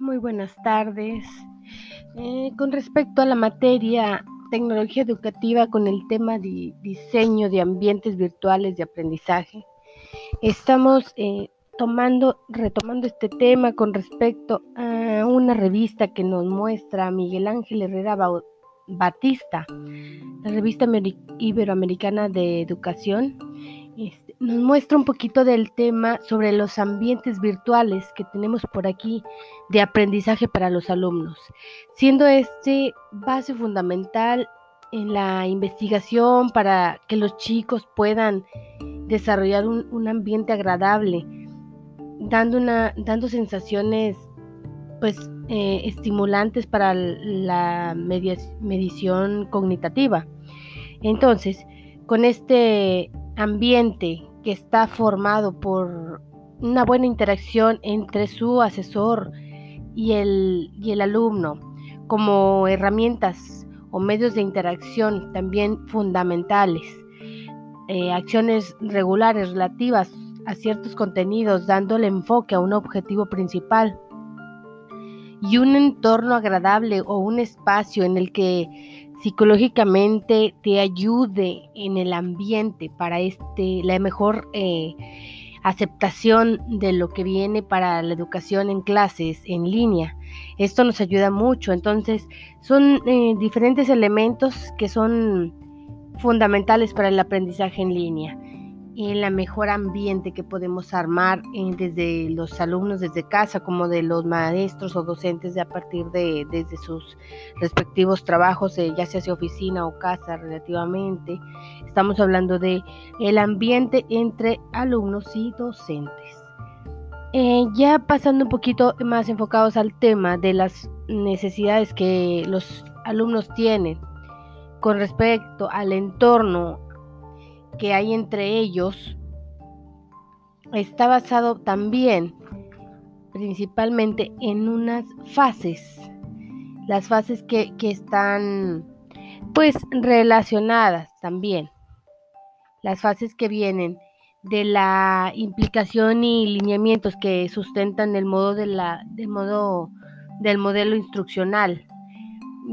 Muy buenas tardes. Eh, con respecto a la materia tecnología educativa con el tema de diseño de ambientes virtuales de aprendizaje, estamos eh, tomando, retomando este tema con respecto a una revista que nos muestra Miguel Ángel Herrera Batista, la revista iberoamericana de educación. Este, nos muestra un poquito del tema sobre los ambientes virtuales que tenemos por aquí de aprendizaje para los alumnos, siendo este base fundamental en la investigación para que los chicos puedan desarrollar un, ambiente agradable, dando, una, dando sensaciones pues eh, estimulantes para la medición cognitiva. Entonces, con este ambiente que está formado por una buena interacción entre su asesor y el, y el alumno, como herramientas o medios de interacción también fundamentales, eh, acciones regulares relativas a ciertos contenidos, dándole enfoque a un objetivo principal y un entorno agradable o un espacio en el que psicológicamente te ayude en el ambiente para este, la mejor eh, aceptación de lo que viene para la educación en clases en línea. Esto nos ayuda mucho. Entonces, son eh, diferentes elementos que son fundamentales para el aprendizaje en línea en la mejor ambiente que podemos armar eh, desde los alumnos desde casa como de los maestros o docentes de a partir de desde sus respectivos trabajos eh, ya sea oficina o casa relativamente. Estamos hablando de el ambiente entre alumnos y docentes. Eh, ya pasando un poquito más enfocados al tema de las necesidades que los alumnos tienen con respecto al entorno que hay entre ellos está basado también principalmente en unas fases, las fases que, están pues relacionadas también, las fases que vienen de la implicación y lineamientos que sustentan el modo de la, del modo del modelo instruccional,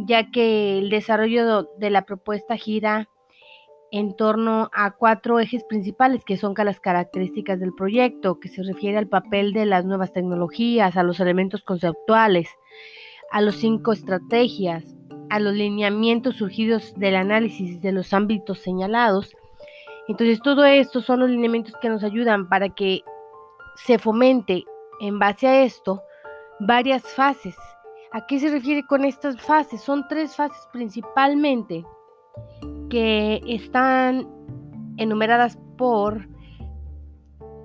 ya que el desarrollo de la propuesta gira en torno a cuatro ejes principales que son las características del proyecto, que se refiere al papel de las nuevas tecnologías, a los elementos conceptuales, a los cinco estrategias, a los lineamientos surgidos del análisis de los ámbitos señalados. Entonces, todo esto son los lineamientos que nos ayudan para que se fomente en base a esto varias fases. ¿A qué se refiere con estas fases? Son tres fases principalmente que están enumeradas por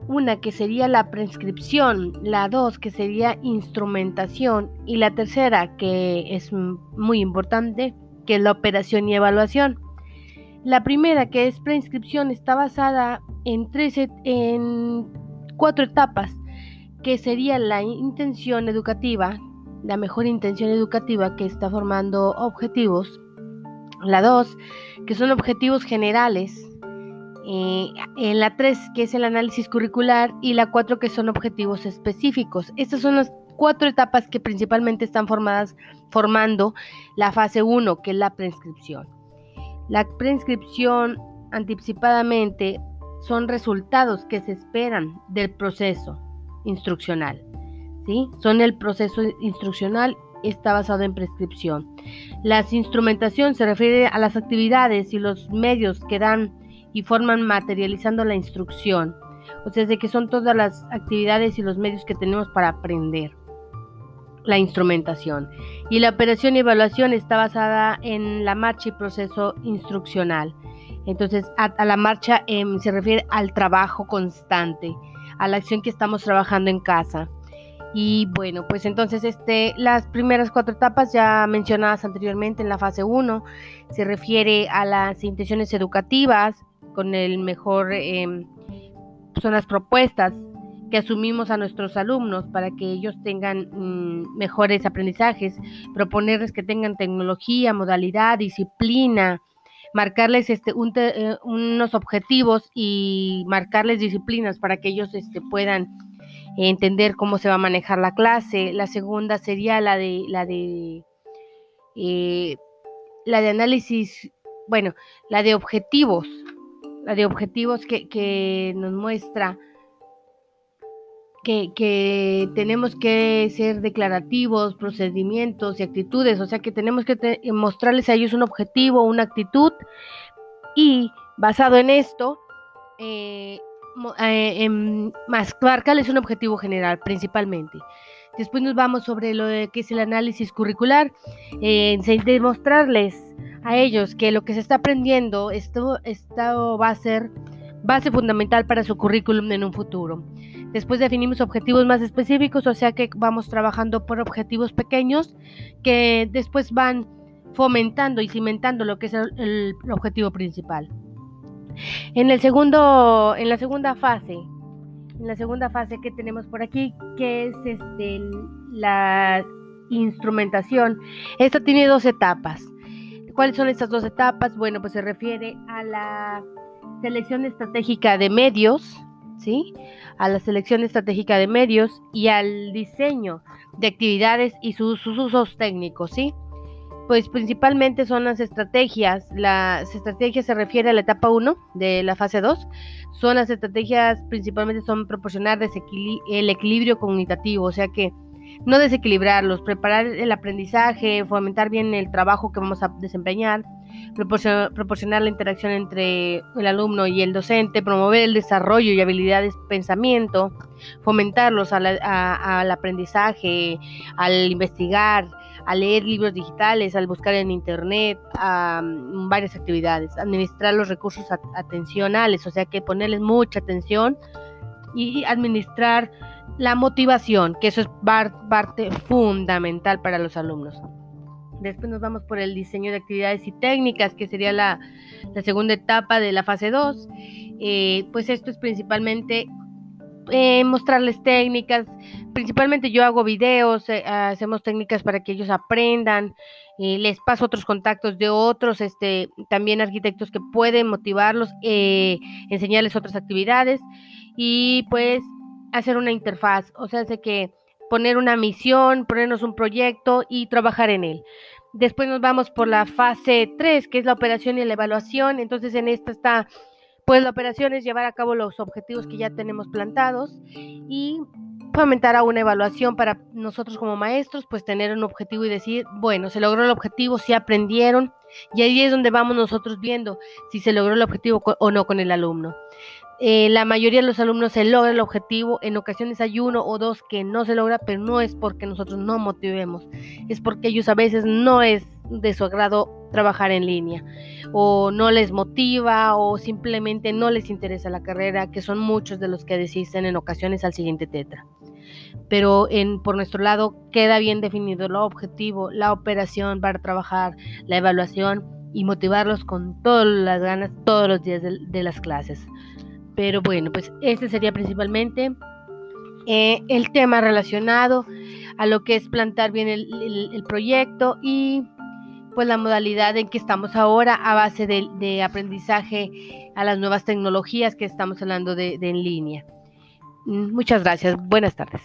una que sería la prescripción, la dos que sería instrumentación y la tercera que es muy importante que es la operación y evaluación. La primera que es prescripción está basada en, tres, en cuatro etapas que sería la intención educativa, la mejor intención educativa que está formando objetivos, la 2, que son objetivos generales. Eh, en la 3, que es el análisis curricular. Y la 4, que son objetivos específicos. Estas son las cuatro etapas que principalmente están formadas, formando la fase 1, que es la prescripción. La prescripción anticipadamente son resultados que se esperan del proceso instruccional. ¿sí? Son el proceso instruccional está basado en prescripción. La instrumentación se refiere a las actividades y los medios que dan y forman materializando la instrucción. O sea, de que son todas las actividades y los medios que tenemos para aprender. La instrumentación. Y la operación y evaluación está basada en la marcha y proceso instruccional. Entonces, a, la marcha em, se refiere al trabajo constante, a la acción que estamos trabajando en casa. Y bueno, pues entonces este, las primeras cuatro etapas ya mencionadas anteriormente en la fase 1 se refiere a las intenciones educativas con el mejor, em, son las propuestas que asumimos a nuestros alumnos para que ellos tengan mm, mejores aprendizajes, proponerles que tengan tecnología, modalidad, disciplina, marcarles este, eh, unos objetivos y marcarles disciplinas para que ellos este, puedan entender cómo se va a manejar la clase. La segunda sería la de la de eh, la de análisis, bueno, la de objetivos, la de objetivos que, que nos muestra que, tenemos que ser declarativos, procedimientos y actitudes, o sea que tenemos que mostrarles a ellos un objetivo, una actitud y basado en esto, eh, eh, en marcarles un objetivo general principalmente. Después nos vamos sobre lo que es el análisis curricular, eh, demostrarles a ellos que lo que se está aprendiendo, esto, esto va a ser base fundamental para su currículum en un futuro. Después definimos objetivos más específicos, o sea que vamos trabajando por objetivos pequeños que después van fomentando y cimentando lo que es el, objetivo principal. En el segundo, en la segunda fase, en la segunda fase que tenemos por aquí, que es este, la instrumentación. Esto tiene dos etapas. ¿Cuáles son estas dos etapas? Bueno, pues se refiere a la selección estratégica de medios, ¿sí? A la selección estratégica de medios y al diseño de actividades y sus, usos técnicos, ¿sí? Pues principalmente son las estrategias. Las estrategias se refiere a la etapa 1 de la fase 2. Son las estrategias principalmente son proporcionar el equilibrio cognitivo, o sea que no desequilibrarlos, preparar el aprendizaje, fomentar bien el trabajo que vamos a desempeñar, proporcionar, la interacción entre el alumno y el docente, promover el desarrollo y habilidades de pensamiento, fomentarlos al aprendizaje, al investigar, a leer libros digitales, al buscar en internet, a mm, varias actividades, administrar los recursos atencionales, o sea que ponerles mucha atención y administrar la motivación, que eso es parte fundamental para los alumnos. Después nos vamos por el diseño de actividades y técnicas, que sería la, segunda etapa de la fase 2. Eh, pues esto es principalmente eh, mostrarles técnicas. Principalmente yo hago videos, eh, hacemos técnicas para que ellos aprendan. les paso otros contactos de otros, este, también arquitectos que pueden motivarlos, enseñarles otras actividades. Y pues hacer una interfaz, o sea, que poner una misión, ponernos un proyecto y trabajar en él. Después nos vamos por la fase 3, que es la operación y la evaluación. Entonces en esta está, pues la operación es llevar a cabo los objetivos que ya tenemos plantados y fomentar a una evaluación para nosotros como maestros, pues tener un objetivo y decir, bueno, se logró el objetivo, si aprendieron, y ahí es donde vamos nosotros viendo si se logró el objetivo o no con el alumno. Eh, la mayoría de los alumnos se logra el objetivo, en ocasiones hay uno o dos que no se logra, pero no es porque nosotros no motivemos, es porque ellos a veces no es de su agrado trabajar en línea, o no les motiva, o simplemente no les interesa la carrera, que son muchos de los que desisten en ocasiones al siguiente tetra. Pero en, por nuestro lado queda bien definido el objetivo, la operación para trabajar, la evaluación y motivarlos con todas las ganas todos los días de las clases. Pero bueno, pues este sería principalmente eh, el tema relacionado a lo que es plantar bien el, proyecto y pues la modalidad en que estamos ahora a base de, aprendizaje a las nuevas tecnologías que estamos hablando de en línea. Mm, muchas gracias. Buenas tardes.